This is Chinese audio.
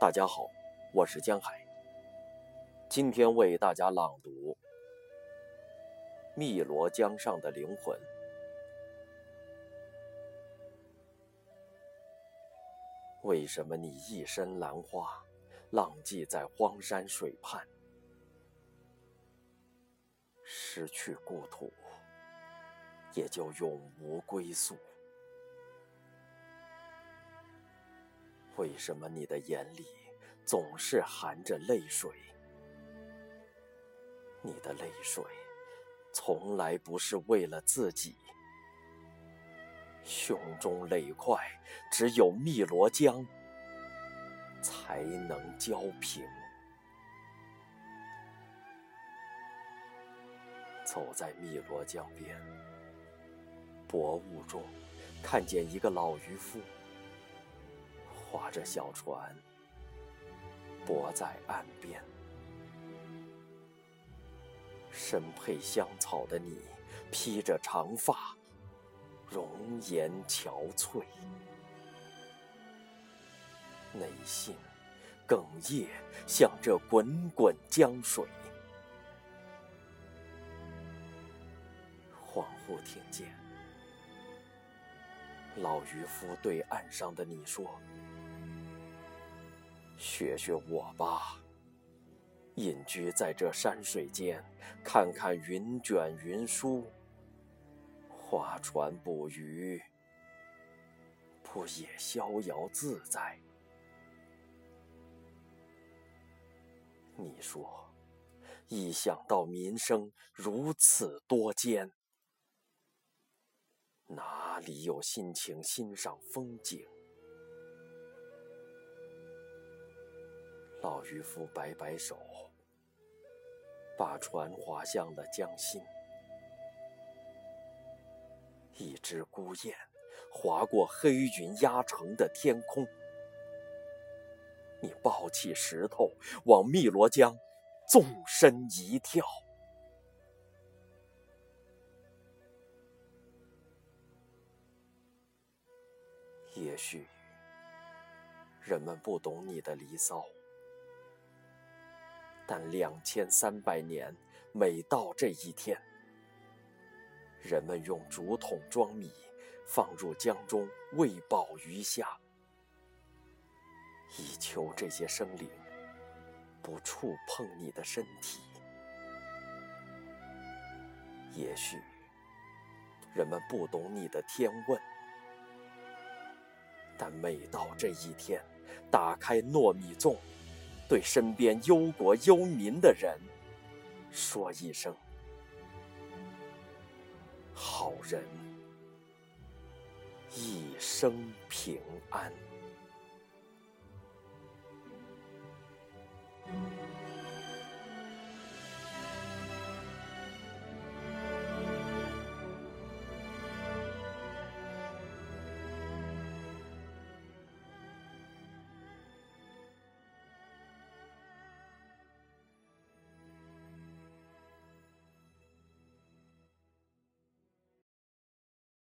大家好，我是江海。今天为大家朗读《汨罗江上的灵魂》。为什么你一身兰花，浪迹在荒山水畔，失去故土，也就永无归宿？为什么你的眼里总是含着泪水？你的泪水从来不是为了自己，胸中泪块只有汨罗江才能浇平。走在汨罗江边，薄雾中看见一个老渔夫。划着小船，泊在岸边。身佩香草的你，披着长发，容颜憔悴，内心哽咽，像这滚滚江水。恍惚听见老渔夫对岸上的你说。学学我吧，隐居在这山水间，看看云卷云舒，划船捕鱼，不也逍遥自在？你说，一想到民生如此多艰，哪里有心情欣赏风景？老渔夫摆摆手，把船划向了江心。一只孤雁划过黑云压城的天空。你抱起石头，往汨罗江纵身一跳。也许人们不懂你的离骚。但两千三百年，每到这一天，人们用竹筒装米，放入江中喂饱鱼虾，以求这些生灵不触碰你的身体。也许人们不懂你的天问，但每到这一天，打开糯米粽。对身边忧国忧民的人说一声：“好人一生平安。”